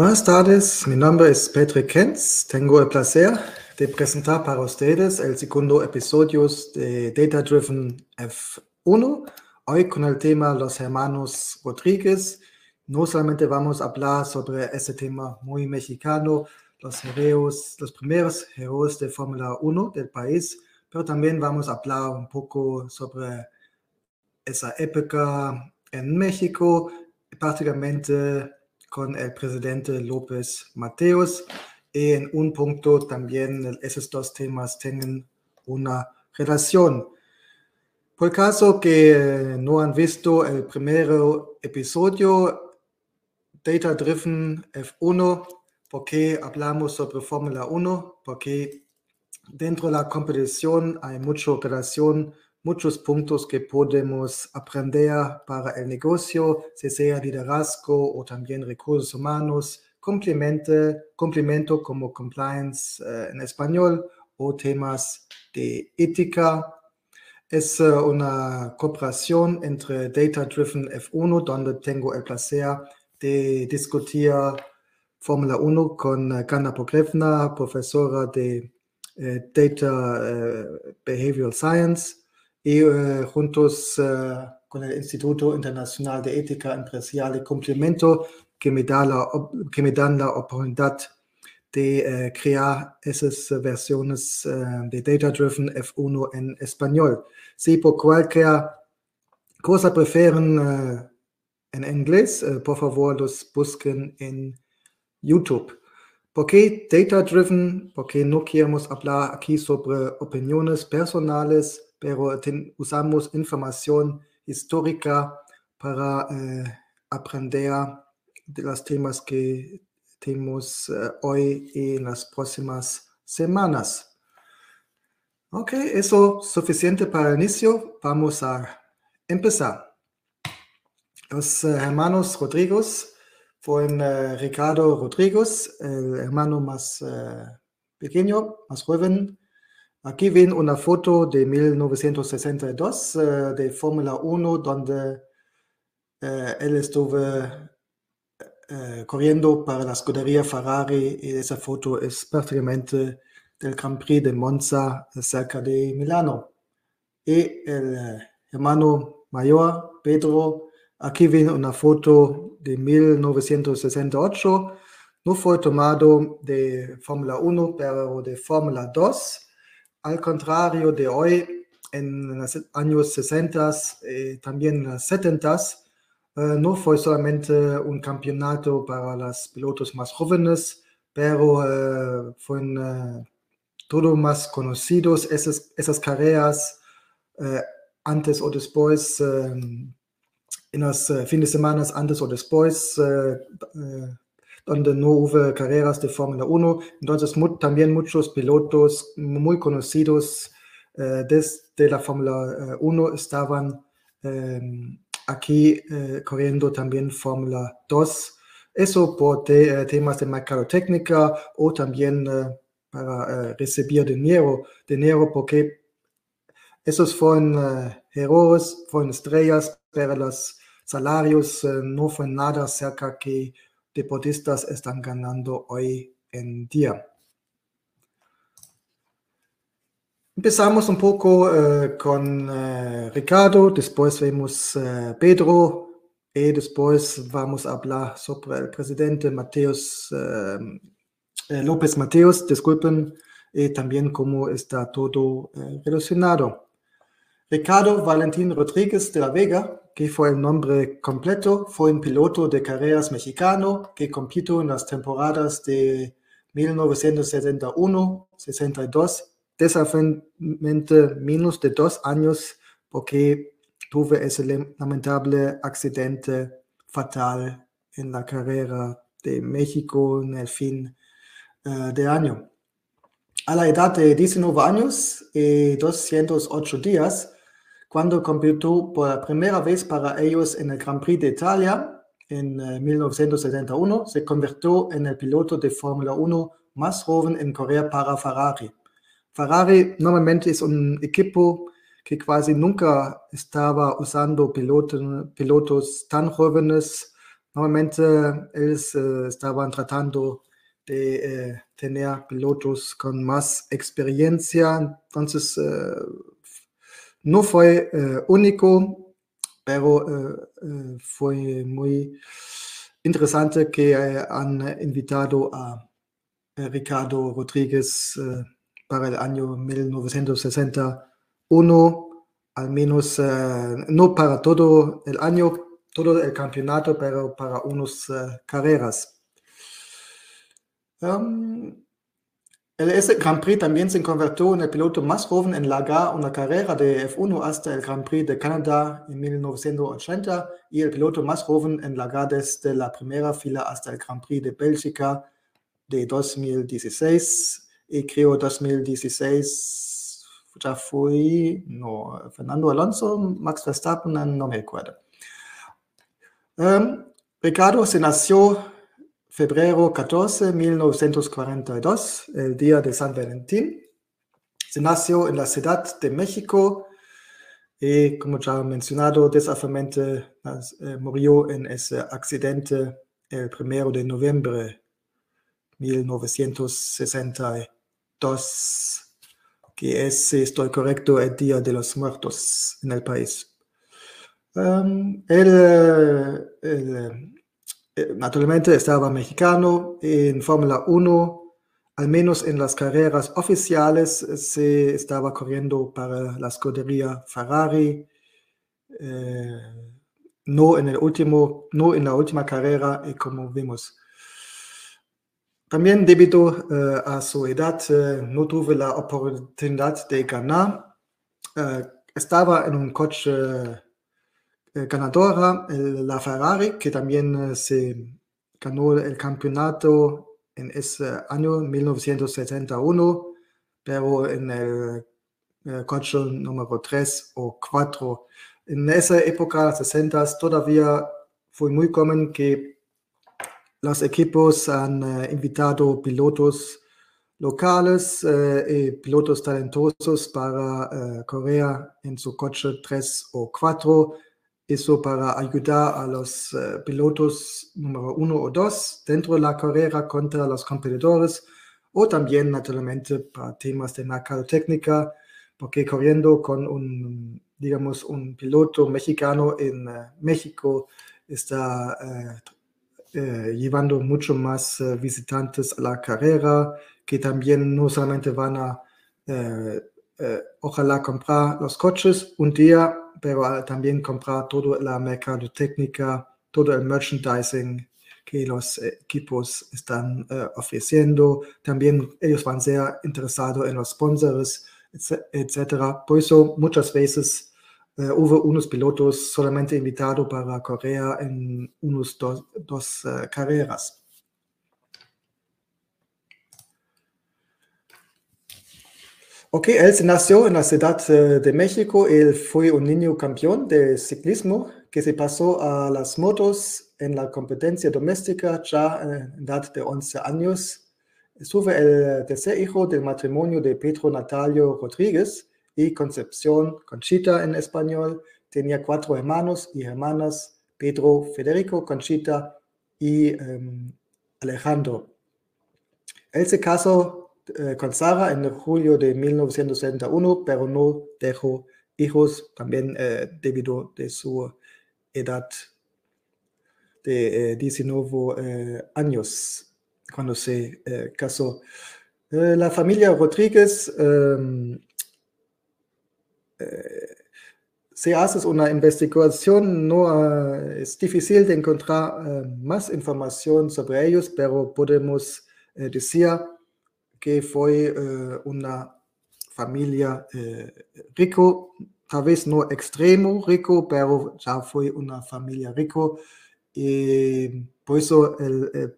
Buenas tardes, mi nombre es Patrick Kentz. Tengo el placer de presentar para ustedes el segundo episodio de Data Driven F1, hoy con el tema Los Hermanos Rodríguez. No solamente vamos a hablar sobre ese tema muy mexicano, los heroes, los primeros héroes de Fórmula 1 del país, pero también vamos a hablar un poco sobre esa época en México, prácticamente con el presidente López Mateos y en un punto también esos dos temas tienen una relación. Por caso que no han visto el primer episodio, Data Driven F1, ¿por qué hablamos sobre Fórmula 1? Porque dentro de la competición hay mucha relación muchos puntos que podemos aprender para el negocio, si sea liderazgo o también recursos humanos, complemento como compliance eh, en español o temas de ética. Es uh, una cooperación entre Data Driven F1, donde tengo el placer de discutir Fórmula 1 con uh, Gana Pogrevna, profesora de Data Behavioral Science y eh, juntos eh, con el Instituto Internacional de Ética Empresarial Complemento que me, da la, que me dan la oportunidad de eh, crear esas versiones de Data Driven F1 en español. Si por cualquier cosa prefieren en inglés, por favor los busquen en YouTube. ¿Por qué Data Driven? Porque no queremos hablar aquí sobre opiniones personales pero usamos información histórica para eh, aprender de los temas que tenemos eh, hoy y en las próximas semanas. Ok, eso es suficiente para el inicio. Vamos a empezar. Los eh, hermanos Rodríguez fueron Ricardo Rodríguez, el hermano más pequeño, más joven, Aquí ven una foto de 1962 uh, eh, de Fórmula 1 donde uh, él estuvo uh, corriendo para la escudería Ferrari y esa foto es prácticamente del Grand Prix de Monza cerca de Milano. Y el hermano mayor, Pedro, aquí ven una foto de 1968. No fue tomado de Fórmula 1, pero de Fórmula 2 al contrario de hoy, en los años 60, y también en los 70, eh, no fue solamente un campeonato para los pilotos más jóvenes, pero eh, fueron eh, todo más conocidos esas, esas carreras antes o después, en los fines de semana antes o después donde no hubo carreras de Fórmula 1. Entonces también muchos pilotos muy conocidos eh, desde la Fórmula 1 eh, estaban em, aquí eh, corriendo también Fórmula 2. Eso por temas de mercadotecnia o también para recibir dinero, dinero porque esos fueron errores, fueron estrellas, pero los salarios no fue nada cerca que deportistas están ganando hoy en día. Empezamos un poco eh, con eh, Ricardo, después vemos eh, Pedro y después vamos a hablar sobre el presidente Mateos, López Mateos, disculpen, y también cómo está todo relacionado. Ricardo Valentín Rodríguez de la Vega, que fue el nombre completo, fue un piloto de carreras mexicano que compitió en las temporadas de 1971-62, desafortunadamente menos de dos años porque tuvo ese lamentable accidente fatal en la carrera de México en el fin uh, de año. A la edad de 19 años y 208 días, cuando compitió por la primera vez para ellos en el Grand Prix de Italia en 1971, eh, se convirtió en el piloto de Fórmula 1 más joven en correr para Ferrari. Ferrari normalmente es un equipo que casi nunca estaba usando pilotos, pilotos tan jóvenes. Normalmente ellos estaban tratando de tener pilotos con más experiencia, entonces no fue único, pero fue muy interesante que han invitado a Ricardo Rodríguez para el año 1961, al menos no para todo el año, todo el campeonato, pero para unas carreras. El S Grand Prix también se convirtió en el piloto más joven en largar una carrera de F1 hasta el Grand Prix de Canadá en 1980 y el piloto más joven en largar desde la primera fila hasta el Grand Prix de Bélgica de 2016 y creo 2016 ya fue no, Fernando Alonso, Max Verstappen, no me acuerdo. Um, Ricardo se nació febrero 14, 1942, el día de San Valentín. Se nació en la Ciudad de México y, como ya he mencionado, desafortunadamente eh, murió en ese accidente el primero de noviembre 1962, que es, si estoy correcto, el Día de los Muertos en el país. Um, el, naturalmente estaba mexicano en Fórmula 1, al menos en las carreras oficiales eh, se estaba corriendo para la escudería Ferrari. Eh, no en el último, no en la última carrera, y como vimos. También debido a su edad no tuve la oportunidad de ganar. estaba en un coche eh, ganadora, la Ferrari, que también eh, se ganó el campeonato en ese año 1971, pero en el, eh, coche número 3 o 4. En esa época, 60, todavía fue muy común que los equipos han invitado pilotos locales y pilotos talentosos para correr en su coche 3 o 4 eso para ayudar a los eh, pilotos número uno o dos dentro de la carrera contra los competidores o también naturalmente para temas de mercadotecnia, porque corriendo con un, digamos, un piloto mexicano en eh, México está eh, llevando mucho más visitantes a la carrera, que también no solamente van a, ojalá, comprar los coches un día, pero también comprar toda la mercadotecnia, todo el merchandising que los equipos están uh, ofreciendo. También ellos van ser interesados en los sponsors, etc. Por eso muchas veces uh, hubo unos pilotos solamente invitados para correr en unos dos, dos uh, carreras. Ok, él se nació en la Ciudad eh, de México. Él fue un niño campeón de ciclismo que se pasó a las motos en la competencia doméstica ya en edad de 11 años. Fue el tercer hijo del matrimonio de Pedro Natalio Rodríguez y Concepción Conchita en español. Tenía cuatro hermanos y hermanas, Pedro, Federico, Conchita y um, Alejandro. Él se casó eh, con Sara en julio de 1971, pero no dejó hijos también eh, debido a su edad de 19 eh, años cuando se casó. la familia Rodríguez em, se hace una investigación, no es difícil de encontrar más información sobre ellos, pero podemos decir que fue eh, una familia eh, rico, tal vez no extremo rico, pero ya fue una familia rico. Y por eso el,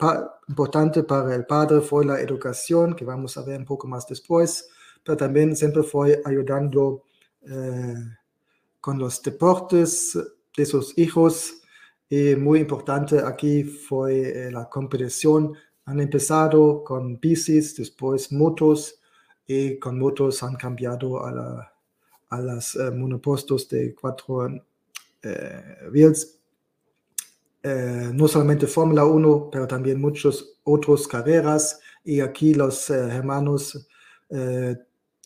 importante para el padre fue la educación, que vamos a ver un poco más después, pero también siempre fue ayudando eh, con los deportes de sus hijos. Y muy importante aquí fue la competición han empezado con bicis, después motos y con motos han cambiado a, la, a las uh, monopostos de cuatro uh, wheels. eh, no solamente Fórmula 1, pero también muchas otras carreras. Y aquí los eh, hermanos, eh,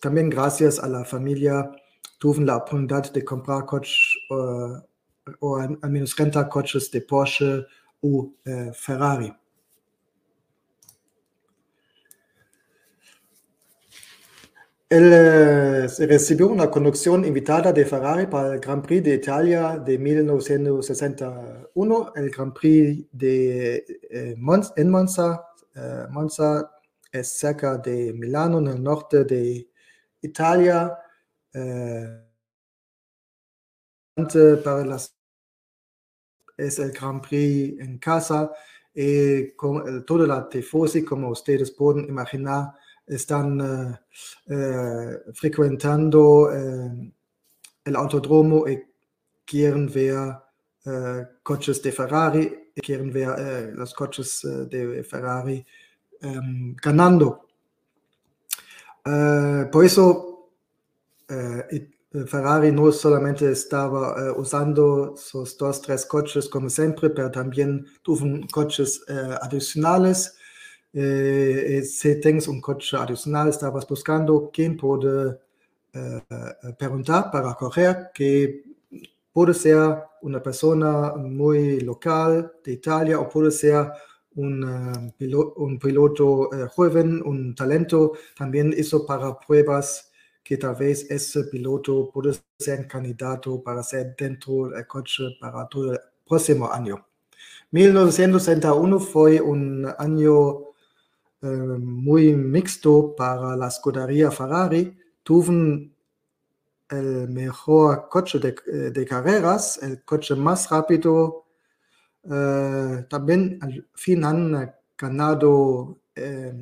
también gracias a la familia, tuvieron la oportunidad de comprar coches o al menos rentar coches de Porsche o Ferrari. Él eh, recibió una conducción invitada de Ferrari para el Grand Prix de Italia de 1961, el Grand Prix de, eh, Mon en Monza. Eh, Monza es cerca de Milano, en el norte de Italia. para las, es el Grand Prix en casa y con toda la tifosi, como ustedes pueden imaginar, están eh, eh, frecuentando eh, el autodromo y quieren ver coches de Ferrari, y quieren ver los coches de Ferrari em, ganando. por eso Ferrari no solamente estaba usando sus dos, tres coches como siempre, pero también tuvo coches adicionales eh, si tienes un coche adicional, estabas buscando quién puede eh, preguntar para correr, que puede ser una persona muy local de Italia o puede ser un, uh, un piloto uh, joven, un talento, también hizo para pruebas que tal vez ese piloto puede ser candidato para ser dentro del coche para todo el próximo año. 1961 fue un año eh, muy mixto para la escudería Ferrari. Tuvieron el mejor coche de, eh, de, carreras, el coche más rápido. Eh, también al fin han ganado eh,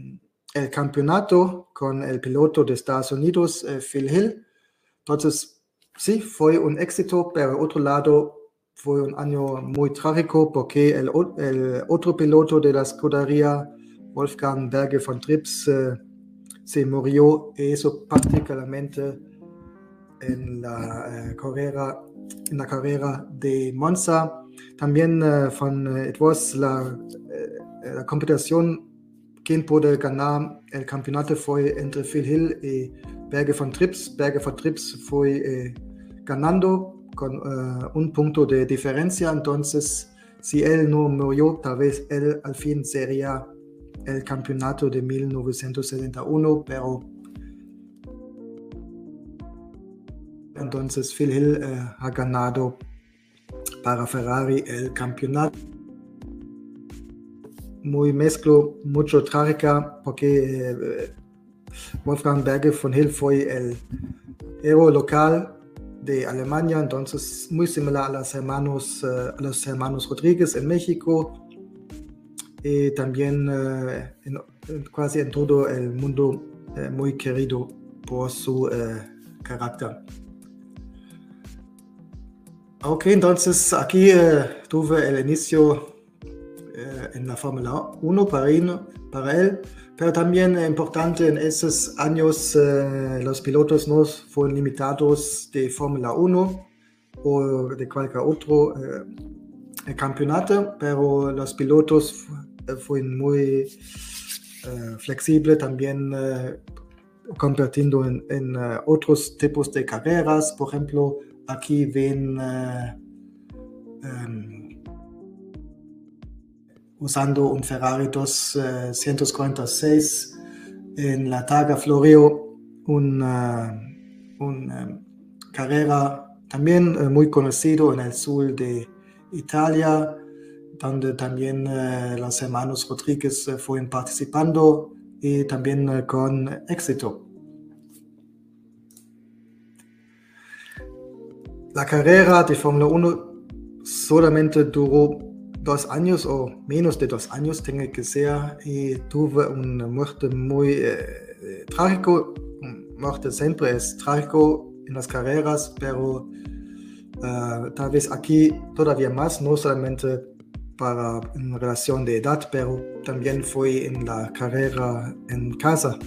el campeonato con el piloto de Estados Unidos, eh, Phil Hill. Entonces, sí, fue un éxito, pero otro lado fue un año muy trágico porque el, el otro piloto de la escudería Wolfgang Berge von Trips eh, se murió eso particularmente en la, eh, carrera, en la carrera de Monza. También eh, von, la competición quien puede ganar el campeonato fue entre Phil Hill y Berge von Trips. Berge von Trips fue ganando con un punto de diferencia, entonces si él no murió, tal vez él al fin sería el campeonato de 1971, pero entonces Phil Hill eh, ha ganado para Ferrari el campeonato. Muy mezclo, mucho trágica, porque eh, Wolfgang Berge von Hill fue el héroe local de Alemania, entonces muy similar a los hermanos, eh, a los hermanos Rodríguez en México, y también eh, en, casi en todo el mundo eh, muy querido por su eh, carácter. Ok, entonces aquí tuve el inicio en la Fórmula 1 para, para él, pero también importante en esos años los pilotos no fueron limitados de Fórmula 1 o de cualquier otro campeonato, pero los pilotos fue muy uh, flexible también uh, convirtiendo en, uh, otros tipos de carreras. Por ejemplo, aquí ven um, usando un Ferrari 246 en la Targa Florio, una, una carrera también muy conocido en el sur de Italia donde también eh, los hermanos Rodríguez eh, fueron participando y también eh, con éxito. La carrera de Fórmula 1 solamente duró dos años o menos de dos años, tiene que ser, y tuve una muerte muy eh, trágico. Muerte siempre es trágico en las carreras, pero uh, tal vez aquí todavía más, no solamente para en relación de edad, pero también fue en la carrera en casa.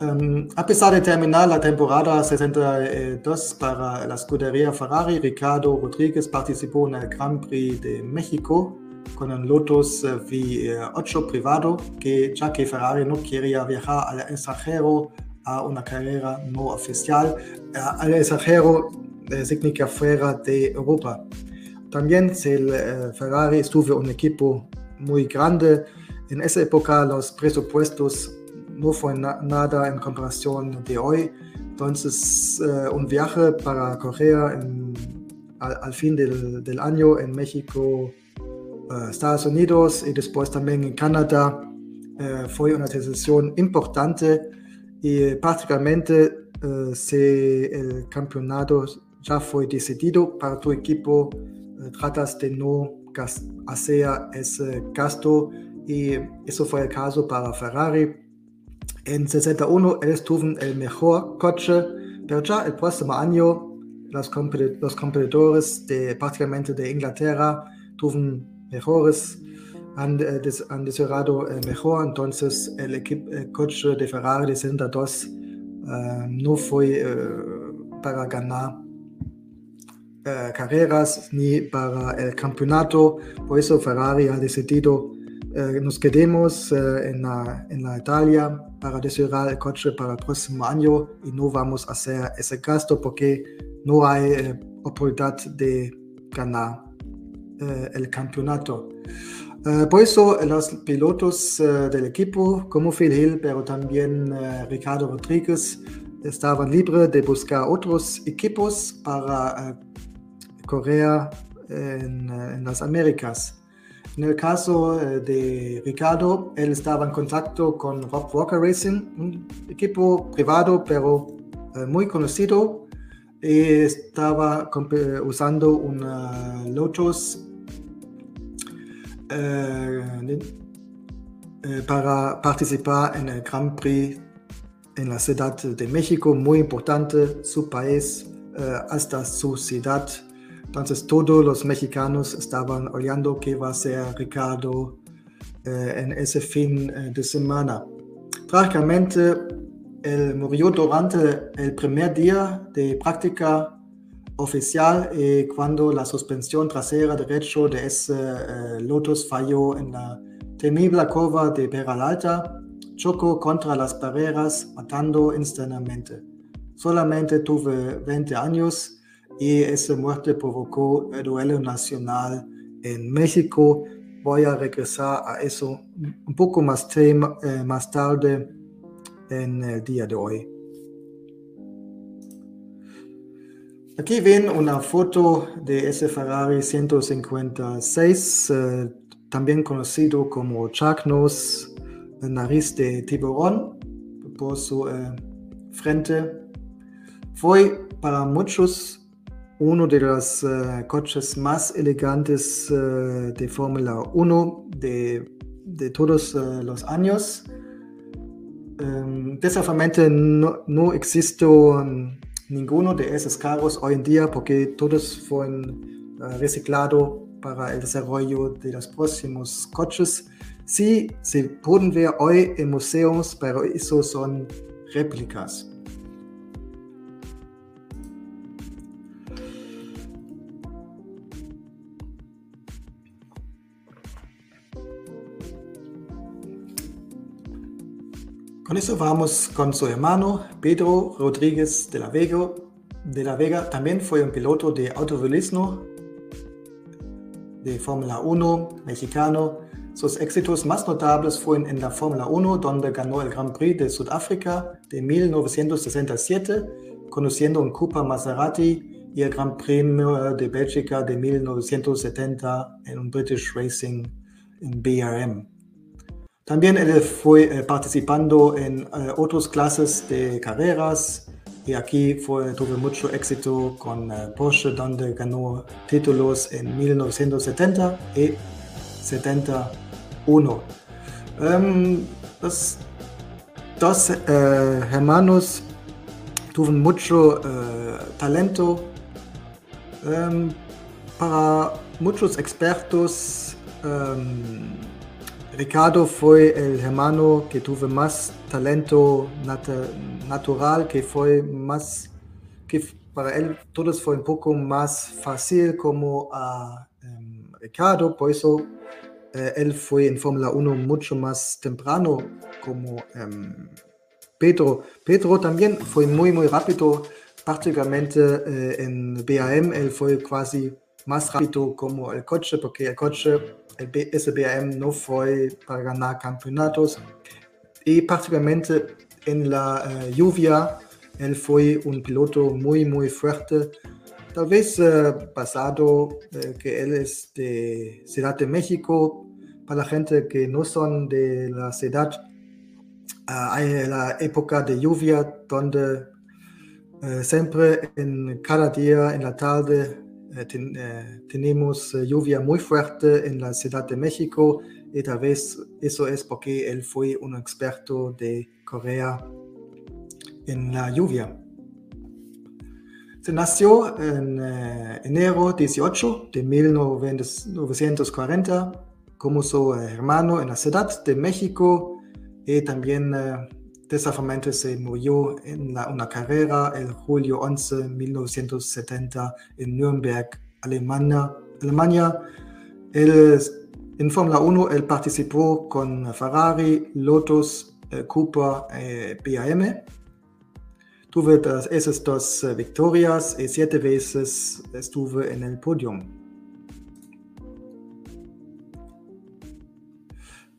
Um, a pesar de terminar la temporada 62 para la escudería Ferrari, Ricardo Rodríguez participó en el Grand Prix de México con un Lotus V8 privado, que ya que Ferrari no quería viajar al extranjero a una carrera no oficial, al extranjero eh, significa fuera de Europa. También el eh, Ferrari estuvo un equipo muy grande. En esa época los presupuestos no fue nada en comparación de hoy. Entonces, uh, un viaje para Corea al, fin del, año en México, uh, Estados Unidos y después también en Canadá fue una decisión importante y prácticamente si el campeonato ya fue decidido para tu equipo, tratas de no hacer ese gasto. Y eso fue el caso para Ferrari. En 61 ellos tuvieron el mejor coche, pero ya el próximo año los, competidores de prácticamente de Inglaterra tuvieron mejores, han, eh, desarrollado el mejor, entonces el, equipo, coche de Ferrari de 62 uh, eh, no fue para ganar carreras ni para el campeonato, por eso Ferrari ha decidido eh, nos quedemos eh, en, la, en, la, Italia para desarrollar el coche para el próximo año y no vamos a hacer ese gasto porque no hay eh, oportunidad de ganar el campeonato. por eso los pilotos del equipo, como Phil Hill, pero también Ricardo Rodríguez, estaban libres de buscar otros equipos para correr en, en las Américas. En el caso eh, de Ricardo, él estaba en contacto con Rob Walker Racing, un equipo privado pero eh, muy conocido. Y estaba usando una Lotus eh, para participar en el Grand Prix en la Ciudad de México, muy importante, su país, hasta su ciudad entonces todos los mexicanos estaban oyendo qué va a ser Ricardo eh, en ese fin eh, de semana. Trágicamente, él murió durante el primer día de práctica oficial y cuando la suspensión trasera derecha de ese eh, Lotus falló en la temible curva de Peralta, chocó contra las barreras matando instantáneamente. Solamente tuve 20 años y esa muerte provocó el duelo nacional en México. Voy a regresar a eso un poco más, tema, eh, más tarde en el día de hoy. Aquí ven una foto de ese Ferrari 156, eh, también conocido como Shark Nose, nariz de tiburón, por su eh, frente. Fue para muchos uno de los uh, coches más elegantes uh, de Fórmula 1 de, todos uh, los años. Um, desafortunadamente no, no existe um, ninguno de esos carros hoy en día porque todos fueron reciclados para el desarrollo de los próximos coches. Sí, se pueden ver hoy en museos, pero eso son réplicas. Con eso vamos con su hermano Pedro Rodríguez de la Vega. De la Vega también fue un piloto de automovilismo de Fórmula 1 mexicano. Sus éxitos más notables fueron en la Fórmula 1, donde ganó el Grand Prix de Sudáfrica de 1967, conociendo un Cooper Maserati y el Grand Premio de Bélgica de 1970 en un British Racing en BRM. También él fue eh, participando en eh, otras clases de carreras y aquí fue, tuvo mucho éxito con eh, Porsche donde ganó títulos en 1970 y 71. Um, los dos hermanos tuvieron mucho talento. Um, para muchos expertos, um, Ricardo fue el hermano que tuvo más talento nat natural, que fue más, que para él todo fue un poco más fácil como a um, Ricardo, por eso eh, él fue en Fórmula 1 mucho más temprano como um, Pedro. Pedro también fue muy, muy rápido, prácticamente eh, en BAM, él fue casi más rápido como el coche, porque el coche, el SBAM no fue para ganar campeonatos. Y prácticamente en la uh, lluvia, él fue un piloto muy, muy fuerte. Tal vez uh, pasado uh, que él es de Ciudad de México, para la gente que no son de la ciudad, hay la época de lluvia donde siempre en cada día en la tarde eh, ten, eh, tenemos eh, lluvia muy fuerte en la Ciudad de México y tal vez eso es porque él fue un experto de Corea en la lluvia. Se nació en enero 18 de 1940 como su hermano en la Ciudad de México y también Desafortunadamente se murió en una carrera el julio 11 1970 en Nürnberg, Alemania. Alemania. En Fórmula 1 él participó con Ferrari, Lotus, eh, Cooper, eh, BAM. Tuve esas dos eh, victorias y siete veces estuve en el podium.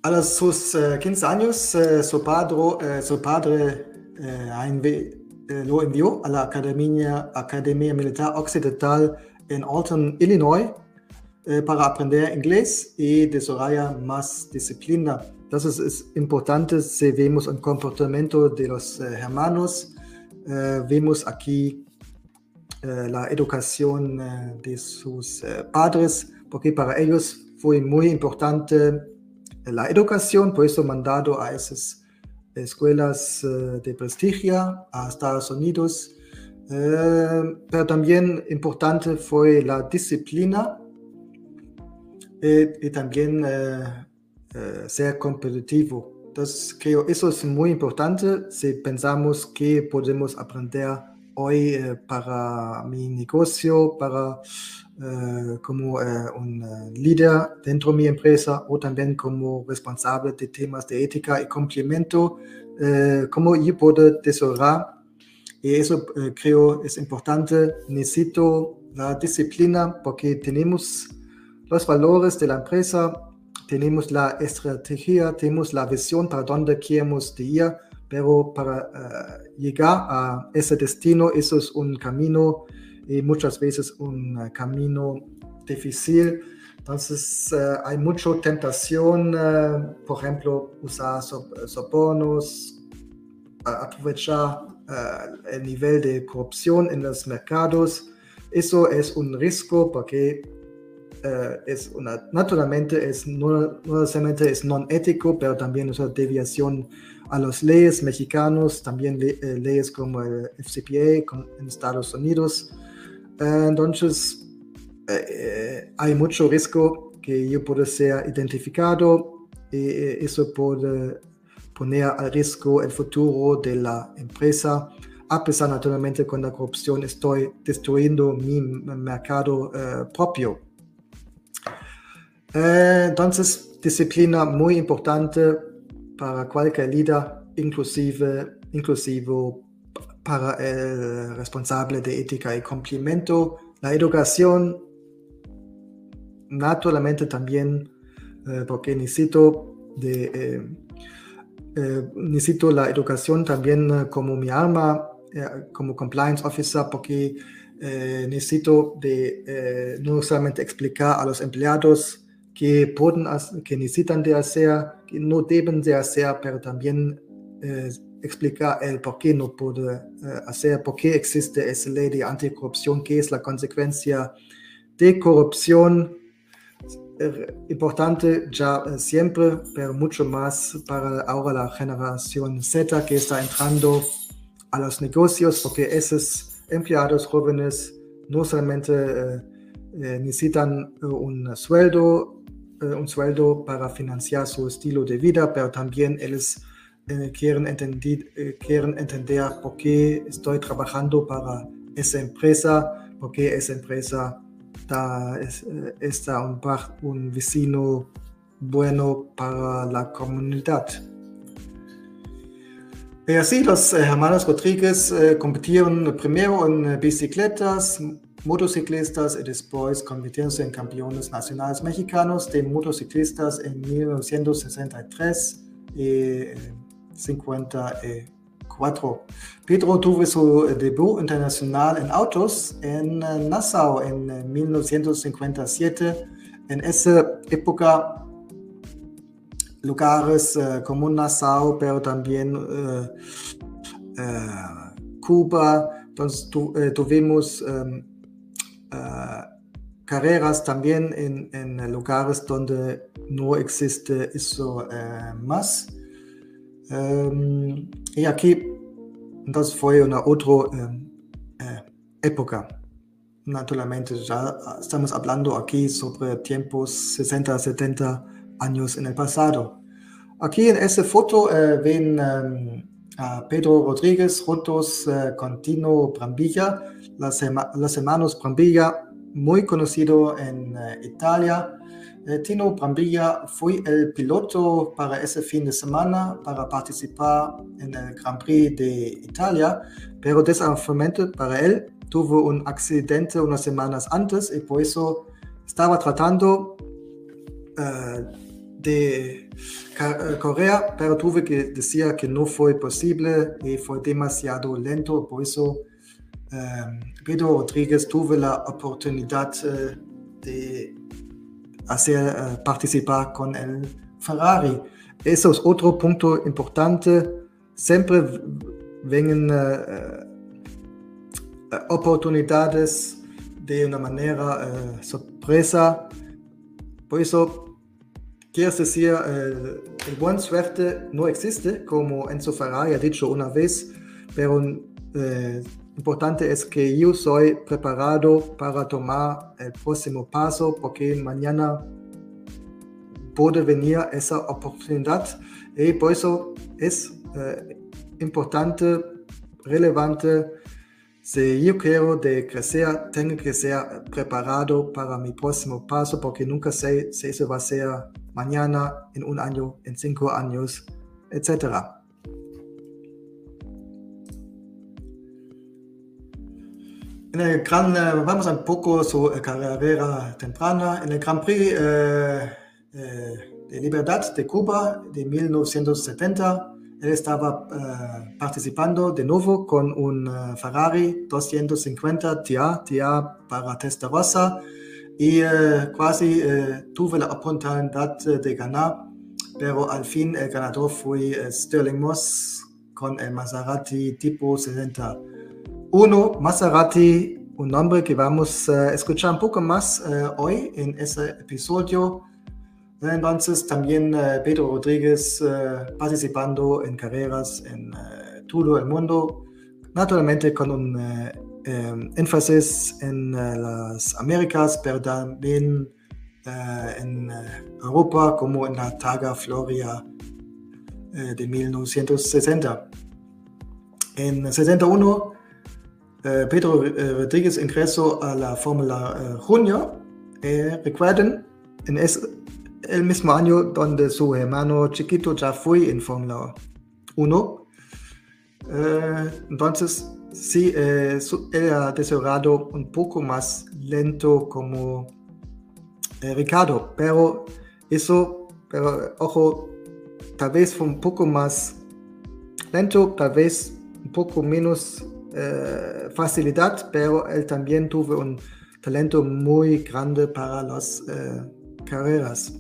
A los sus 15 años, eh, su padre, eh, su padre eh, lo envió a la Academia, Academia Militar Occidental en Alton, Illinois, para aprender inglés y desarrollar más disciplina. Entonces es importante si vemos el comportamiento de los hermanos, vemos aquí la educación de sus padres, porque para ellos fue muy importante la educación, por eso mandado a esas escuelas eh, de prestigio a Estados Unidos. Eh, pero también importante fue la disciplina y, y también eh, ser competitivo. Entonces, creo eso es muy importante si pensamos que podemos aprender hoy para mi negocio, para eh, como eh, un eh, líder dentro de mi empresa o también como responsable de temas de ética y cumplimiento, cómo yo puedo desarrollar. Y eso creo es importante. Necesito la disciplina porque tenemos los valores de la empresa, tenemos la estrategia, tenemos la visión para dónde queremos ir, pero para llegar a ese destino, eso es un camino y muchas veces un uh, camino difícil. Entonces uh, hay mucha tentación, uh, por ejemplo, usar sobornos, aprovechar el nivel de corrupción en los mercados. Eso es un riesgo porque es naturalmente es no, no solamente es no ético, pero también es una deviación a las leyes mexicanos, también eh, leyes como el FCPA en Estados Unidos. Entonces, eh, hay mucho riesgo que yo pueda ser identificado y eh, eso puede poner a riesgo el futuro de la empresa. A pesar, naturalmente, con la corrupción estoy destruyendo mi mercado eh, propio. entonces, disciplina muy importante para cualquier líder, inclusive, inclusive para el responsable de ética y cumplimiento. La educación, naturalmente también, eh, porque necesito, de, eh, eh, necesito la educación también como mi arma, como compliance officer, porque necesito de no solamente explicar a los empleados que, pueden, que necesitan de hacer, que no deben de hacer, pero también explicar el por qué no puede eh, hacer, por qué existe esa ley de anticorrupción, qué es la consecuencia de corrupción. importante ya eh, siempre, pero mucho más para ahora la generación Z que está entrando a los negocios, porque esos empleados jóvenes no solamente eh, necesitan un sueldo un sueldo para financiar su estilo de vida, pero también ellos quieren, entender, quieren entender por qué estoy trabajando para esa empresa, por qué esa empresa está, está un, un vecino bueno para la comunidad. Y así los hermanos Rodríguez compitieron primero en bicicletas, motociclistas y después convirtiéndose en campeones nacionales mexicanos de motociclistas en 1963 y 54. Pedro tuvo su debut internacional en autos en Nassau en 1957. En esa época lugares como Nassau, pero también Cuba. Entonces tu, tuvimos um, carreras también en, en, lugares donde no existe eso más. Y aquí, entonces fue una otra um, época. Naturalmente, ya estamos hablando aquí sobre tiempos 60, 70 años en el pasado. Aquí en esta foto eh, ven um, a Pedro Rodríguez juntos uh, con Tino Brambilla, las, hermanos Brambilla, muy conocido en uh, Italia. Tino Brambilla fue el piloto para ese fin de semana para participar en el Grand Prix de Italia, pero desafortunadamente para él tuvo un accidente unas semanas antes y por eso estaba tratando de Corea, eh, pero tuve que decir que no fue posible y fue demasiado lento, por eso um, Pedro Rodríguez tuvo la oportunidad de hacer uh, participar con el Ferrari. Eso es otro punto importante. Siempre vengan uh, oportunidades de una manera sorpresa. Por eso Quiero decir, eh, el buen suerte no existe, como Enzo Ferrari ha dicho una vez, pero eh, importante es que yo soy preparado para tomar el próximo paso, porque mañana puede venir esa oportunidad y por eso es eh, importante, relevante si yo quiero de crecer, tengo que ser preparado para mi próximo paso porque nunca sé si eso va a ser mañana, en un año, en cinco años, etc. En el Gran, eh, vamos un poco su carrera temprana. En el Grand Prix eh, eh, de Libertad de Cuba de 1970, él estaba uh, participando de nuevo con un uh, Ferrari 250 TIA, TIA para Testarossa y casi tuve la oportunidad de ganar, pero al fin el ganador fue Sterling Moss con el Maserati tipo 61. Maserati, un nombre que vamos a escuchar un poco más hoy en ese episodio. Entonces también uh, Pedro Rodríguez participando en carreras en todo el mundo, naturalmente con un énfasis en las Américas, pero también en Europa como en la Targa Floria de 1960. En 61 Pedro Rodríguez ingresó a la Fórmula Junior. recuerden, en ese el mismo año donde su hermano chiquito ya fue en Fórmula 1. Eh, entonces, sí, eh, era desarrollado un poco más lento como eh, Ricardo, pero eso, pero ojo, tal vez fue un poco más lento, tal vez un poco menos facilidad, pero él también tuvo un talento muy grande para las carreras.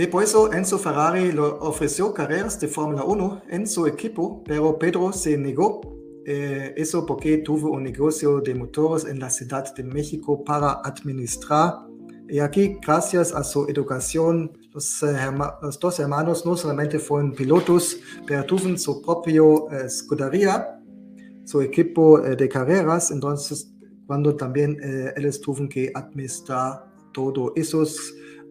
Y por eso Enzo Ferrari le ofreció carreras de Fórmula 1 en su equipo, pero Pedro se negó. Eh, eso porque tuvo un negocio de motores en la Ciudad de México para administrar. Y aquí, gracias a su educación, los, eh, los dos hermanos no solamente fueron pilotos, pero tuvieron su propia eh, escudería, su equipo de carreras. Entonces, cuando también ellos tuvieron que administrar todo eso,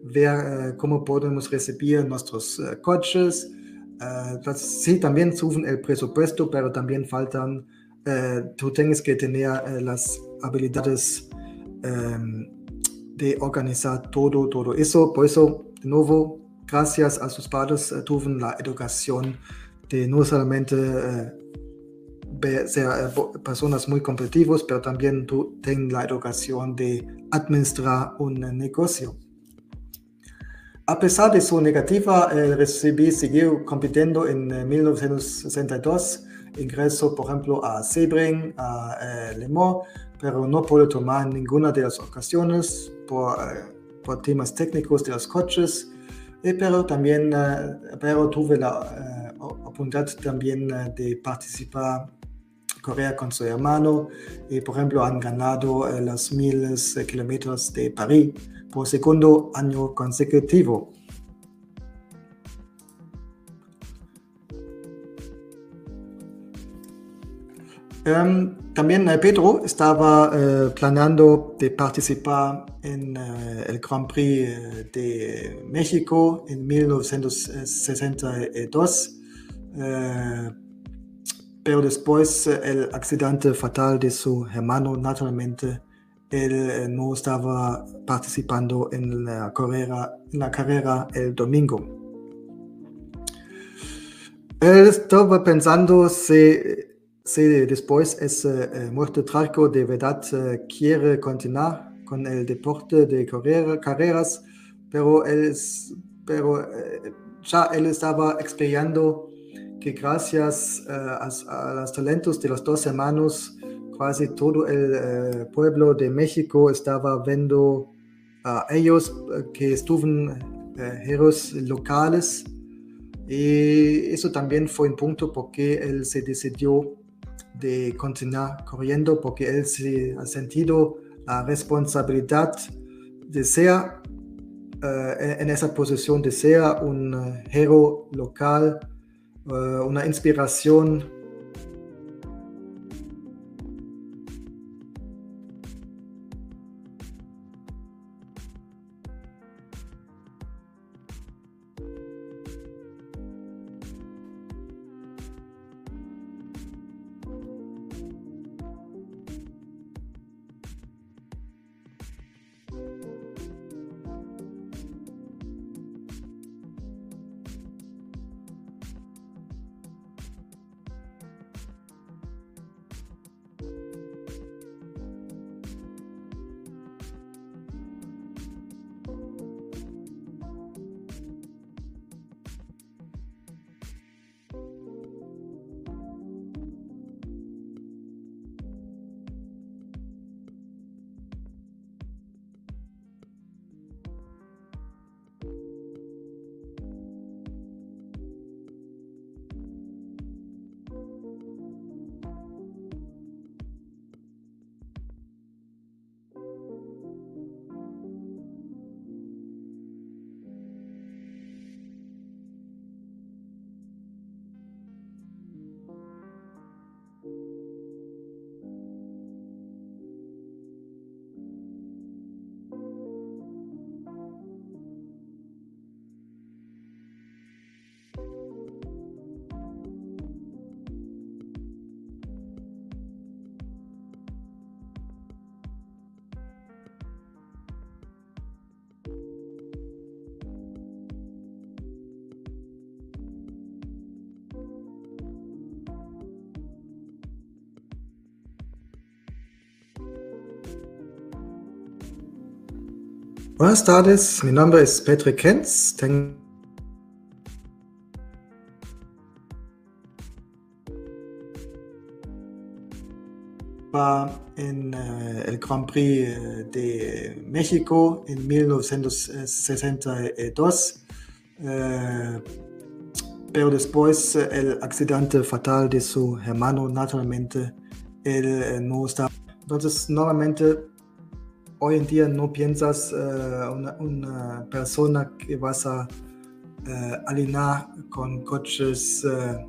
ver cómo podemos recibir nuestros coches. Sí, también suben el presupuesto, pero también faltan, tú tienes que tener las habilidades em, de organizar todo, todo eso. Por eso, de nuevo, gracias a sus padres, tuvieron la educación de no solamente ser eh, personas muy competitivos, pero también tienen la educación de administrar un negocio. A pesar de su negativa, el recibí siguió compitiendo en 1962. Eh, Ingresó, por ejemplo, a Sebring, a eh, Le Mans, pero no pudo tomar ninguna de las ocasiones por, por temas técnicos de los coches. pero también pero tuve la oportunidad también de participar Corea con su hermano y por ejemplo han ganado eh, los miles de kilómetros de París por segundo año consecutivo. Um, también eh, Pedro estaba uh, planeando participar en uh, el Grand Prix de México en 1962 pero después eh, el accidente fatal de su hermano, naturalmente, él eh, no estaba participando en la carrera, en la carrera el domingo. Él estaba pensando si, si después ese eh, muerte trágico de verdad quiere continuar con el deporte de carreras, pero, él, pero ya él estaba experimentando que gracias a, los talentos de los dos hermanos, casi todo el pueblo de México estaba viendo a ellos que estuvieron héroes locales. Y eso también fue un punto porque él se decidió de continuar corriendo, porque él se ha sentido la responsabilidad de ser en esa posición, de ser un héroe local eh, una inspiración Buenas tardes, mi nombre es Patrick Kentz. Tengo en uh, el Grand Prix eh, de México en 1962, uh, pero después el accidente fatal de su hermano, naturalmente, él no estaba. Entonces, normalmente hoy en día no piensas uh, una, persona que vas a uh, alinear con coches uh,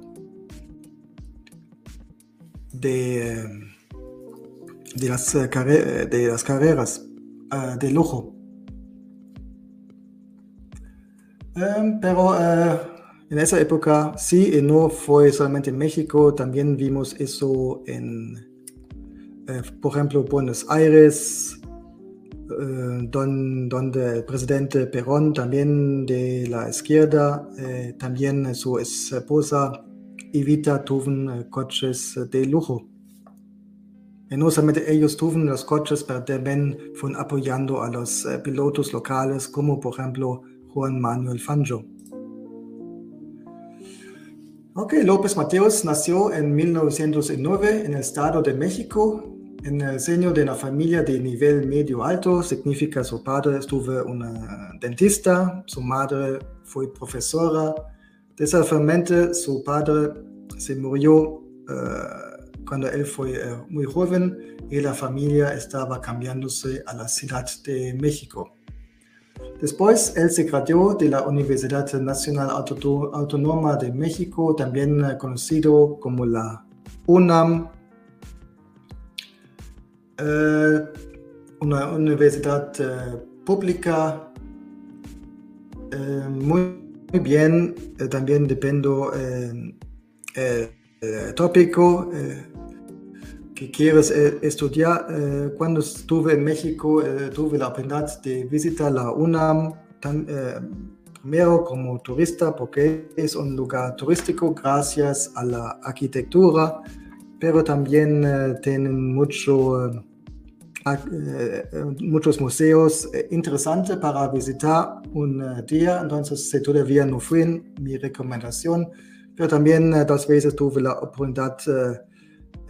de, de, las, carreras de lujo. Um, pero en esa época sí, y no fue solamente en México, también vimos eso en, por ejemplo, Buenos Aires, uh, don, donde el presidente Perón, también de la izquierda, también su esposa Evita tuvieron coches de lujo. Y no solamente ellos tuvieron los coches, pero también fueron apoyando a los pilotos locales, como por ejemplo Juan Manuel Fangio. Ok, López Mateos nació en 1909 en el Estado de México. En el seno de una familia de nivel medio alto, significa su padre estuvo una dentista, su madre fue profesora. Desafortunadamente, su padre se murió uh, cuando él fue uh, muy joven y la familia estaba cambiándose a la Ciudad de México. Después, él se graduó de la Universidad Nacional Autónoma de México, también conocido como la UNAM, eh, una universidad eh, pública muy, bien, también dependo el tópico que quieres eh, estudiar. Eh, cuando estuve en México, eh, tuve la oportunidad de visitar la UNAM, primero como turista, porque es un lugar turístico gracias a la arquitectura, pero también tienen mucho, muchos museos interesantes para visitar un día. Entonces, si todavía no fui, mi recomendación. Pero también dos veces tuve la oportunidad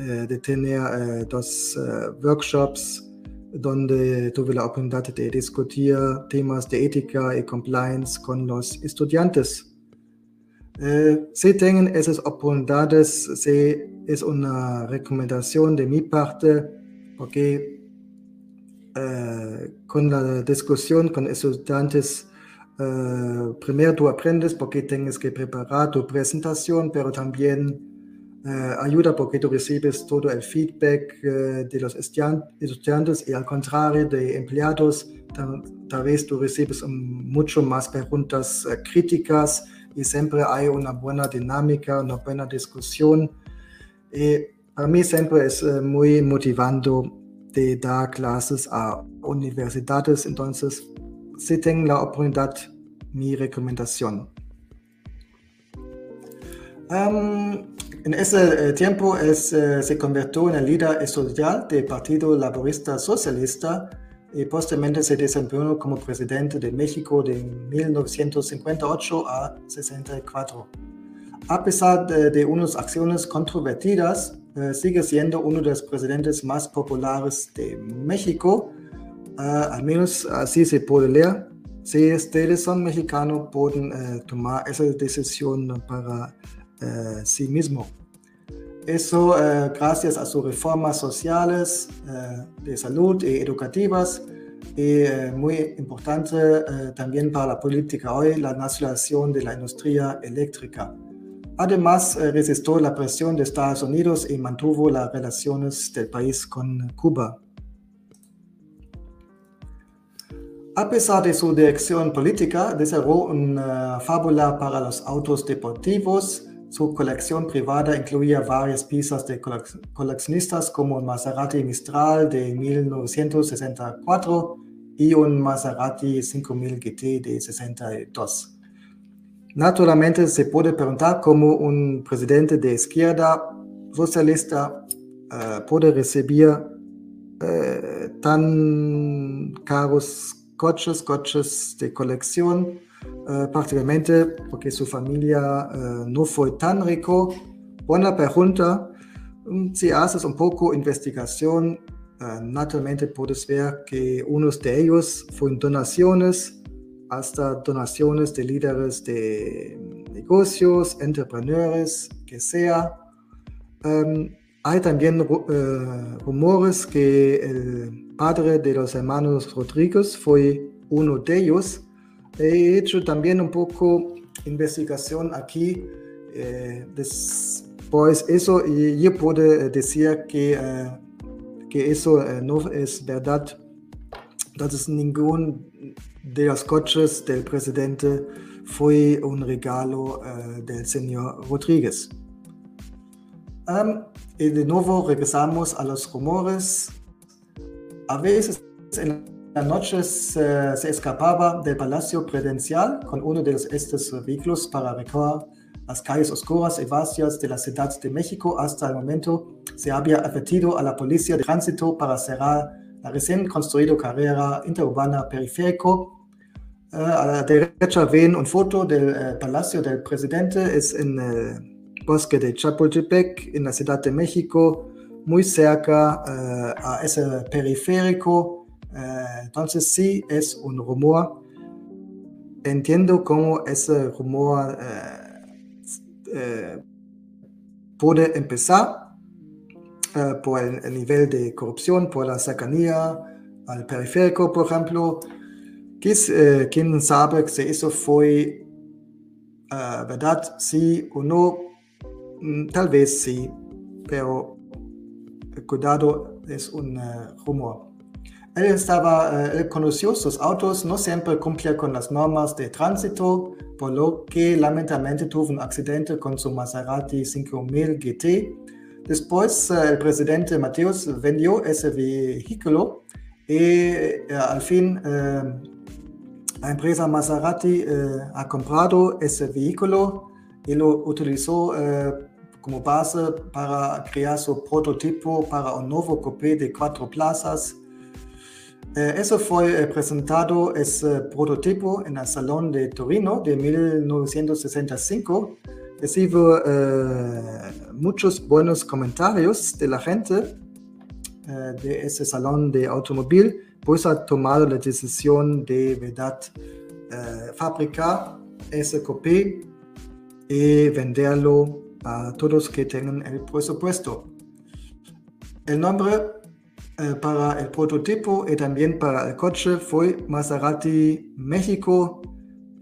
eh, de tener eh, dos eh, workshops donde tuve la oportunidad de discutir temas de ética y compliance con los estudiantes. si tienen esas oportunidades, si es una recomendación de mi parte, porque con la discusión con estudiantes, primero tú aprendes porque tienes que preparar tu presentación, pero también eh, ayuda porque tú recibes todo el feedback eh, de los estudiantes y al contrario de empleados, tal, vez tú recibes mucho más preguntas eh, críticas y siempre hay una buena dinámica, una buena discusión. Y para mí siempre es muy motivando de dar clases a universidades, entonces si tienen la oportunidad, mi recomendación. Um, en ese eh, tiempo es, eh, se convirtió en el líder estudiantil del Partido Laborista Socialista y posteriormente se desempeñó como presidente de México de 1958 a 64. A pesar de, unas acciones controvertidas, eh, sigue siendo uno de los presidentes más populares de México, al menos así se puede leer. Si ustedes son mexicanos, pueden tomar esa decisión para eh, sí mismo. Eso eh, gracias a sus reformas sociales, eh, de salud y educativas, y muy importante también para la política hoy, la nacionalización de la industria eléctrica. Además, resistió la presión de Estados Unidos y mantuvo las relaciones del país con Cuba. A pesar de su dirección política, desarrolló una fábula para los autos deportivos su colección privada incluía varias piezas de coleccionistas como un Maserati Mistral de 1964 y un Maserati 5000 GT de 62. Naturalmente se puede preguntar cómo un presidente de izquierda socialista uh, puede recibir uh, tan caros coches, coches de colección eh, prácticamente porque su familia eh, no fue tan rico. Buena pregunta. Mm, si haces un poco investigación, eh, naturalmente puedes ver que unos de ellos fueron donaciones, hasta donaciones de líderes de negocios, emprendedores, que sea. Em, hay también rumores que el padre de los hermanos Rodríguez fue uno de ellos He hecho también un poco investigación aquí. Eh, después eso, y yo puedo decir que, eh, que eso eh, no es verdad. Entonces, ningún de los coches del presidente fue un regalo del señor Rodríguez. y de nuevo regresamos a los rumores. A veces en la noche se, escapaba del Palacio Presidencial con uno de estos vehículos para recorrer las calles oscuras y vacías de la Ciudad de México. Hasta el momento se había advertido a la policía de tránsito para cerrar la recién construida carrera interurbana periférico. Uh, a la derecha ven una foto del uh, Palacio del Presidente, es en el bosque de Chapultepec, en la Ciudad de México, muy cerca uh, a ese periférico. entonces sí es un rumor. Entiendo cómo ese rumor puede empezar por el, nivel de corrupción, por la cercanía al periférico, por ejemplo. Eh, ¿Quién sabe si eso fue uh, verdad? Sí o no. Mm, tal vez sí, pero cuidado, es un rumor. Él estaba, él conoció sus autos, no siempre cumplía con las normas de tránsito, por lo que lamentablemente tuvo un accidente con su Maserati 5000 GT Después eh, el presidente Mateos vendió ese vehículo y eh, al fin eh, la empresa Maserati ha comprado ese vehículo y lo utilizó como base para crear su prototipo para un nuevo coupé de cuatro plazas. eso fue presentado, ese prototipo, en el Salón de Torino de 1965 recibo eh, muchos buenos comentarios de la gente eh, de ese salón de automóvil, pues ha tomado la decisión de verdad eh, fabricar ese copé y venderlo a todos que tengan el presupuesto. El nombre para el prototipo y también para el coche fue Maserati México.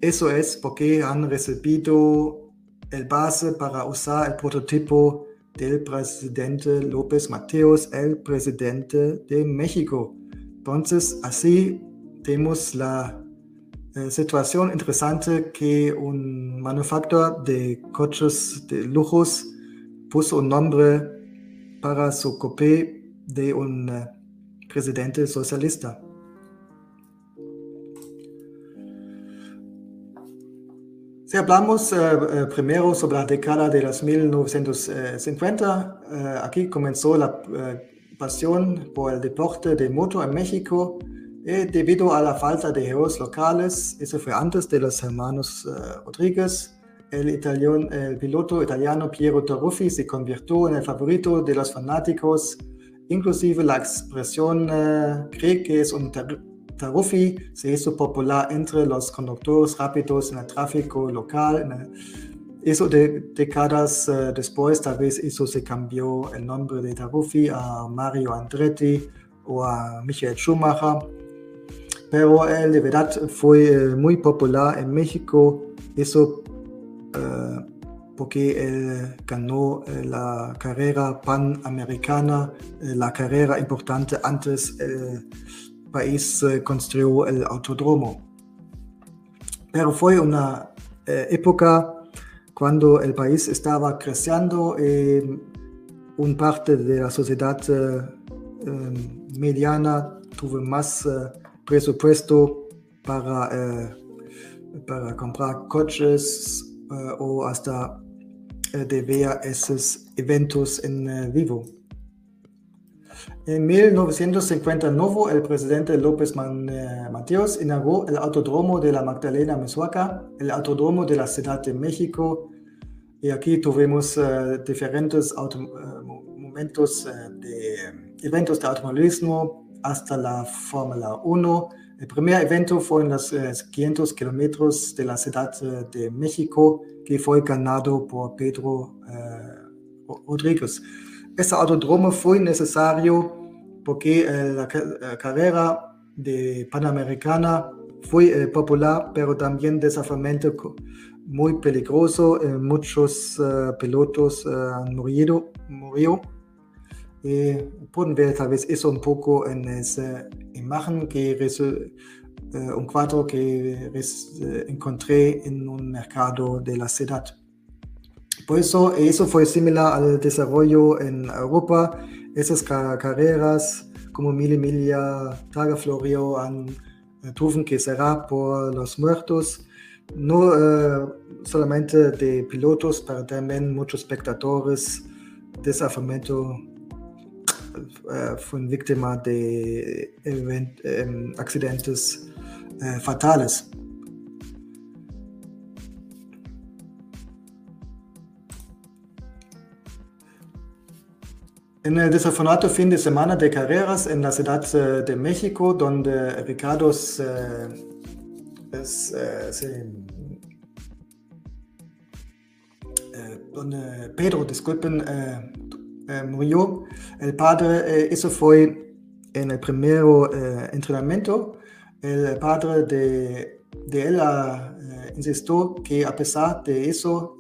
Eso es porque han recibido el base para usar el prototipo del presidente López Mateos, el presidente de México. Entonces, así tenemos la eh, situación interesante que un manufacturador de coches de lujos puso un nombre para su copé de un eh, presidente socialista. Si hablamos eh, primero sobre la década de los 1950, eh, aquí comenzó la pasión por el deporte de moto en México y debido a la falta de héroes locales, eso fue antes de los hermanos Rodríguez, el, el piloto italiano Piero Taruffi se convirtió en el favorito de los fanáticos, inclusive la expresión cree que es un Taruffi se hizo popular entre los conductores rápidos en el tráfico local. Eso de décadas uh, después tal vez eso se cambió el nombre de Taruffi a Mario Andretti o a Michael Schumacher. Pero él de verdad fue uh, muy popular en México. Eso uh, porque él ganó la carrera panamericana, la carrera importante antes país eh, construyó el autodromo. Pero fue una eh, época cuando el país estaba creciendo y una parte de la sociedad eh, mediana tuvo más presupuesto para, para comprar coches o hasta de ver esos eventos en vivo. En 1959, el presidente López eh, Mateos inauguró el Autodromo de la Magdalena Mesuaca, el Autodromo de la Ciudad de México, y aquí tuvimos uh, diferentes uh, momentos de eventos de automovilismo hasta la Fórmula 1. El primer evento fue en los 500 kilómetros de la Ciudad de México, que fue ganado por Pedro Rodríguez. Ese autodromo fue necesario porque eh, la, carrera de Panamericana fue eh, popular, pero también desafiante muy peligroso. Eh, muchos pilotos han morido. murió. pueden ver tal vez eso un poco en esa imagen que un cuadro que encontré en un mercado de la ciudad. Por eso, eso fue similar al desarrollo en Europa. Esas carreras como Mille Miglia, Targa Florio han tuvieron que cerrar por los muertos, no uh, solamente de pilotos, pero también muchos espectadores. Desafamento uh, fueron víctimas de accidentes fatales. En el desafortunado fin de semana de carreras en la Ciudad eh, de México, donde Ricardo se, eh, eh, donde Pedro, disculpen, murió, el padre, eso fue en el primer entrenamiento, el padre de, de él insistió que a pesar de eso,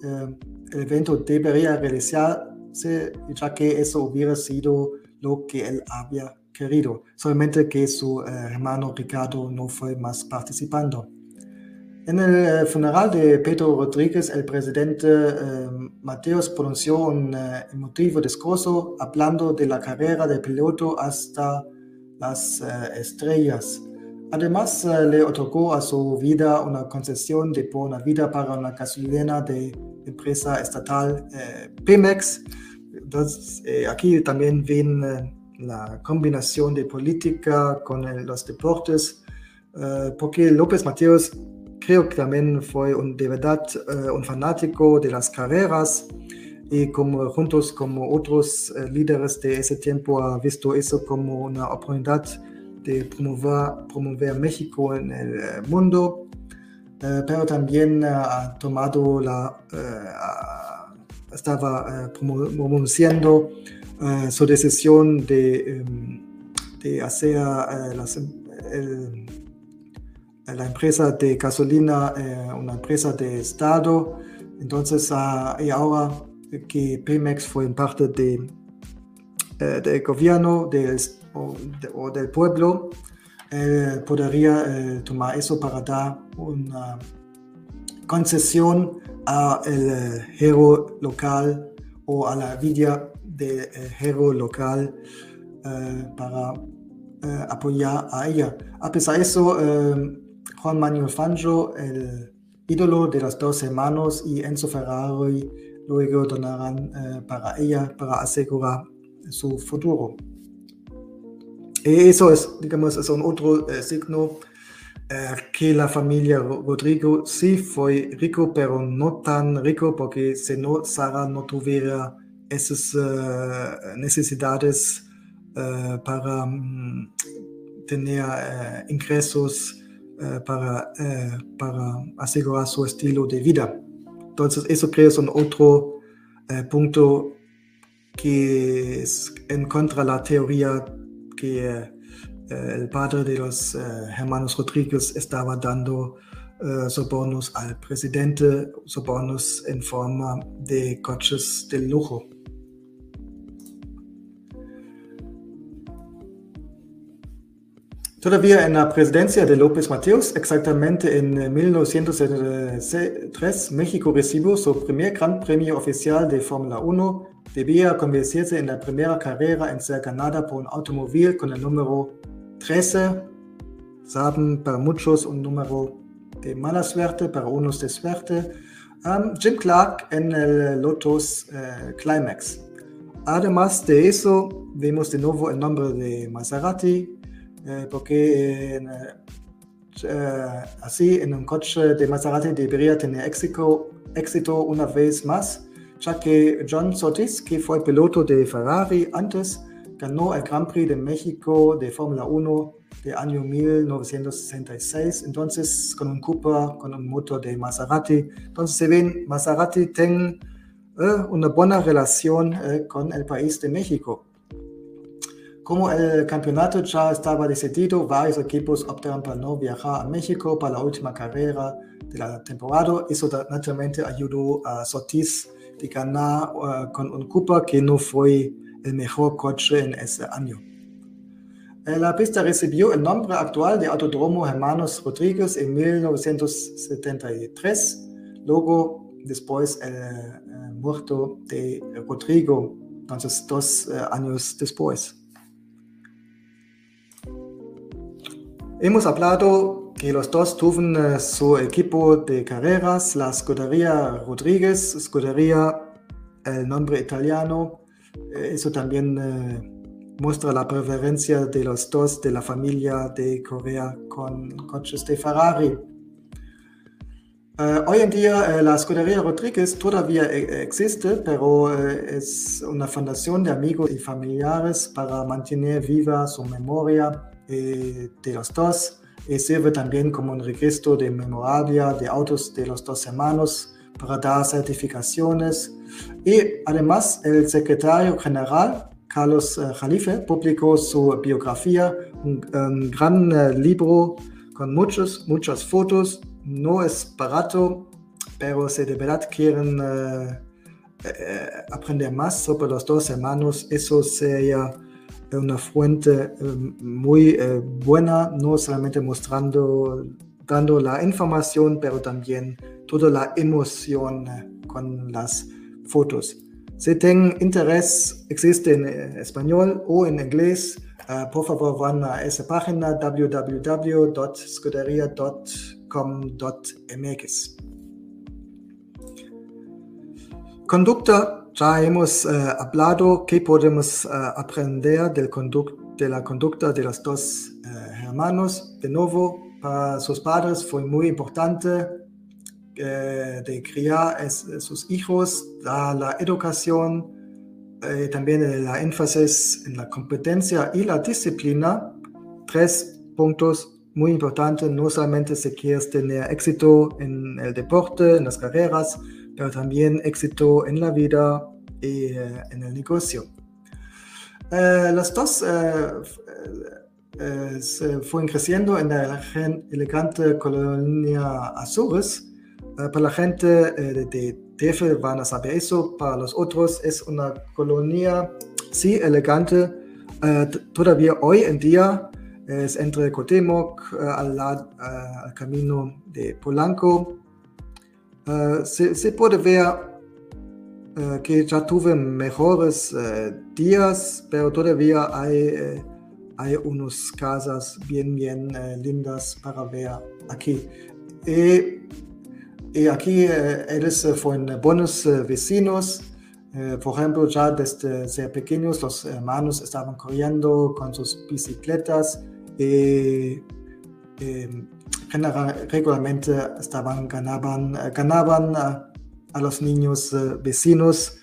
el evento debería realizar ya que eso hubiera sido lo que él había querido, solamente que su eh, hermano Ricardo no fue más participando. En el eh, funeral de Pedro Rodríguez, el presidente eh, Mateos pronunció un emotivo discurso hablando de la carrera del piloto hasta las estrellas. Además, le otorgó a su vida una concesión de por vida para una gasolina de empresa estatal Pemex entonces, eh, aquí también ven eh, la combinación de política con los deportes, eh, porque López Mateos creo que también fue un, de verdad un fanático de las carreras y como juntos como otros líderes de ese tiempo ha visto eso como una oportunidad de promover, promover México en el mundo, pero también ha tomado la estaba eh, pronunciando eh, su decisión de, em, hacer eh, la empresa de gasolina una empresa de Estado. Entonces, ah, y ahora que Pemex fue parte de, del gobierno o, del pueblo, podría tomar eso para dar una concesión al héroe local o a la vida del héroe local eh, para eh, apoyar a ella. A pesar de eso, eh, Juan Manuel Fangio, el ídolo de las dos hermanos, y Enzo Ferrari luego donarán para ella para asegurar su futuro. Eso es, digamos, es un otro signo eh, que la familia Rodrigo sí fue rico, pero no tan rico porque si no, Sara no tuviera esas uh, necesidades uh, para um, tener ingresos para, para asegurar su estilo de vida. Entonces, eso creo es otro punto que es en contra de la teoría que eh, el padre de los eh, hermanos Rodríguez estaba dando eh, sobornos al presidente, sobornos en forma de coches de lujo. Todavía en la presidencia de López Mateos, exactamente en 1903, México recibió su primer gran premio oficial de Fórmula 1. Debía convertirse en la primera carrera en ser ganada por un automóvil con el número 13 saben para muchos un número de mala suerte, para unos de suerte. Um, Jim Clark en el Lotus uh, Climax. Además de eso, vemos de nuevo el nombre de Maserati, eh, porque uh, así en un coche de Maserati debería tener éxito, éxito una vez más, ya que John Sotis, que fue piloto de Ferrari antes, ganó el Grand Prix de México de Fórmula 1 de año 1966, entonces con un Cooper, con un motor de Maserati. Entonces se ven, Maserati tiene eh, una buena relación eh, con el país de México. Como el campeonato ya estaba decidido, varios equipos optaron para no viajar a México para la última carrera de la temporada. Eso naturalmente ayudó a Sotis de ganar uh, con un Cooper que no fue mejor coche en ese año. La pista recibió el nombre actual de Autodromo Hermanos Rodríguez en 1973, luego después el muerto de Rodrigo, entonces dos años después. Hemos hablado que los dos tuvieron su equipo de carreras, la Scuderia Rodríguez, Scuderia, el nombre italiano, eso también muestra la preferencia de los dos de la familia de Corea con coches de Ferrari. Uh, hoy en día uh, la Escudería Rodríguez todavía e existe, pero uh, es una fundación de amigos y familiares para mantener viva su memoria eh, de los dos y sirve también como un registro de memorabilia de autos de los dos hermanos para dar certificaciones. Y además el secretario general Carlos eh, Jalife publicó su biografía, un, gran uh, libro con muchos, muchas fotos. No es barato, pero si de verdad quieren uh, aprender más sobre los dos hermanos, eso sería una fuente muy buena, no solamente mostrando, dando la información, pero también toda la emoción con las fotos. Si tienen interés, existe en eh, español o en inglés, uh, por favor van a esa página www.scuderia.com.mx. Conducta, ya hemos uh, hablado que podemos uh, aprender del de la conducta de los dos hermanos. De nuevo, para sus padres fue muy importante eh, de criar es, sus hijos, la educación, eh, también el énfasis en la competencia y la disciplina, tres puntos muy importantes, no solamente si quieres tener éxito en el deporte, en las carreras, pero también éxito en la vida y eh, en el negocio. las dos se fueron creciendo en la elegante colonia Azores, eh, para la gente eh, de TF van a saber eso, para los otros es una colonia, sí, elegante, eh, todavía hoy en día es entre Cotemoc al, al, camino de Polanco. Se, se, puede ver que ya tuve mejores días, pero todavía hay, hay unas casas bien, bien lindas para ver aquí. Y y aquí eh, ellos eh, fueron buenos eh, vecinos. por ejemplo, ya desde ser pequeños los hermanos estaban corriendo con sus bicicletas y regularmente estaban, ganaban, ganaban a, a los niños vecinos.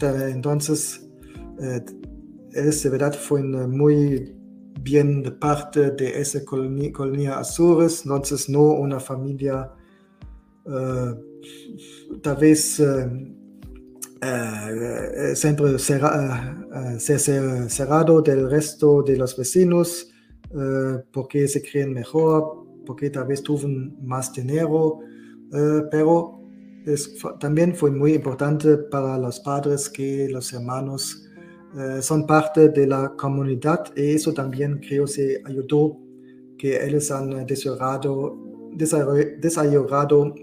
Entonces, ellos de verdad fueron muy bien de parte de esa colonia, colonia Azores, entonces no una familia eh, tal vez eh, eh, siempre será, ser cerrado del resto de los vecinos porque se creen mejor, porque tal vez tuvieron más dinero, pero también fue muy importante para los padres que los hermanos son parte de la comunidad y eso también creo se ayudó que ellos han desarrollado, desarrollado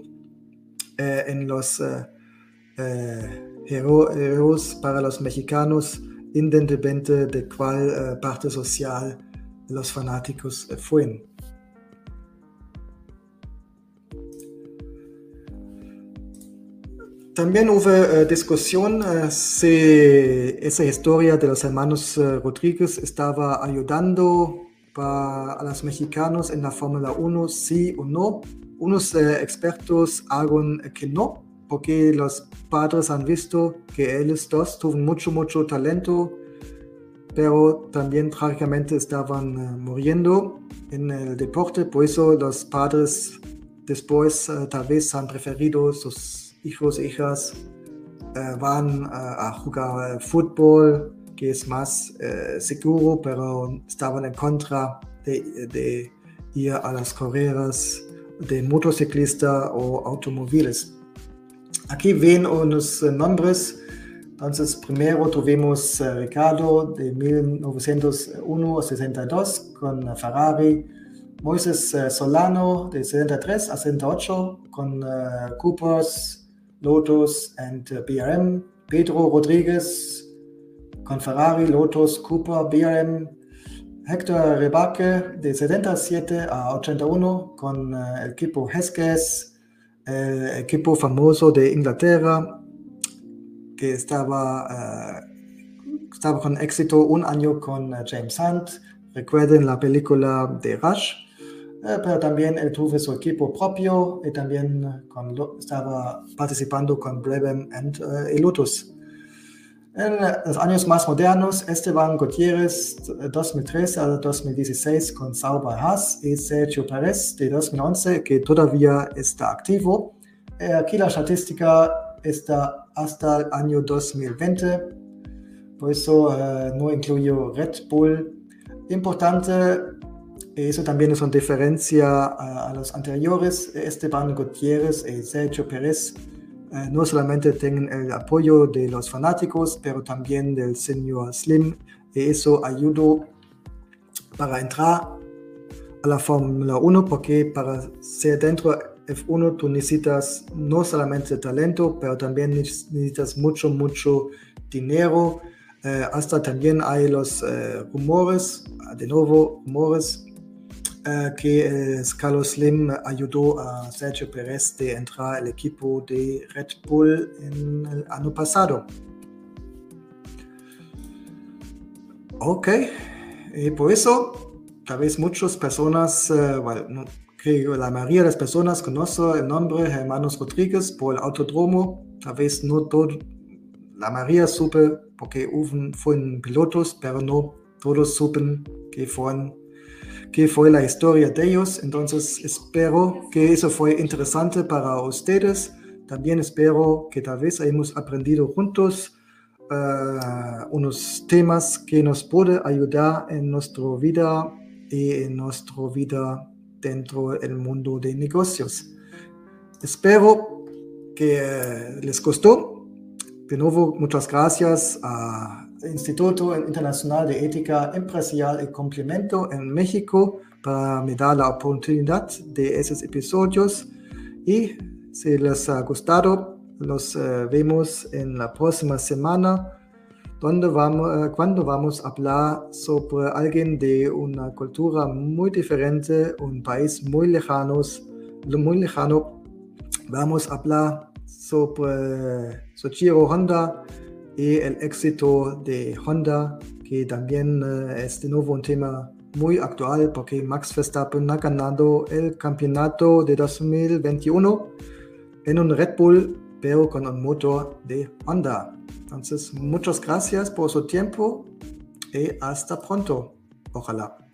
eh, en los eh, eh, héroes para los mexicanos, independientemente de cuál parte social los fanáticos fueron. También hubo discusión si esa historia de los hermanos Rodríguez estaba ayudando a los mexicanos en la Fórmula 1, sí o no unos eh, expertos hagan que no, porque los padres han visto que ellos dos tuvieron mucho, mucho talento, pero también trágicamente estaban uh, muriendo en el deporte, por eso los padres después uh, tal vez han preferido sus hijos hijas uh, van a jugar fútbol, que es más seguro, pero estaban en contra de, de ir a las carreras de motociclista o automóviles. Aquí ven unos nombres. Entonces, primero tuvimos uh, Ricardo de 1901 a 62 con Ferrari, Moisés uh, Solano de 73 a 78 con uh, Coopers, Lotus and BRM, Pedro Rodríguez con Ferrari, Lotus, Cooper, BRM, Héctor Rebaque de 77 a 81 con el equipo Heskes, el equipo famoso de Inglaterra, que estaba, estaba con éxito un año con James Hunt. Recuerden la película de Rush, pero también él tuvo su equipo propio y también con, estaba participando con Brabham y Lotus. En los años más modernos, Esteban Gutiérrez, 2013 a 2016 con Sauber Haas y Sergio Pérez de 2011, que todavía está activo. aquí la estadística está hasta el año 2020. Por eso uh, no incluyo Red Bull. Importante, eso también es una diferencia uh, a los anteriores, Esteban Gutiérrez y Sergio Pérez. Uh, no solamente tienen el apoyo de los fanáticos, pero también del señor Slim. Y eso ayudó para entrar a la Fórmula 1, porque para ser dentro F1 tú necesitas no solamente talento, pero también necesitas mucho, mucho dinero. Eh, hasta también hay los eh, rumores, de nuevo rumores, eh, que Carlos Slim ayudó a Sergio Pérez de entrar al equipo de Red Bull en el año pasado. Ok, y por eso, tal vez muchas personas, bueno, la mayoría de las personas conocen el nombre Hermanos Rodríguez por el autodromo. Tal vez no todo, la mayoría supe porque fueron pilotos, pero no todos supen que, fueron, que fue la historia de ellos. Entonces espero que eso fue interesante para ustedes. También espero que tal vez hayamos aprendido juntos uh, unos temas que nos pueden ayudar en nuestra vida y en nuestra vida dentro del mundo de negocios. Espero que les gustó. De nuevo, muchas gracias al Instituto Internacional de Ética Empresarial y Complemento en México para me dar la oportunidad de esos episodios. Y si les ha gustado, los uh, vemos en la próxima semana donde vamos, eh, cuando vamos a hablar sobre alguien de una cultura muy diferente, un país muy lejano, muy lejano, vamos a hablar sobre Soichiro Honda y el éxito de Honda, que también eh, es de nuevo un tema muy actual porque Max Verstappen ha ganado el campeonato de 2021 en un Red Bull, pero con un motor de Honda. Entonces, muchas gracias por su tiempo y hasta pronto. Ojalá.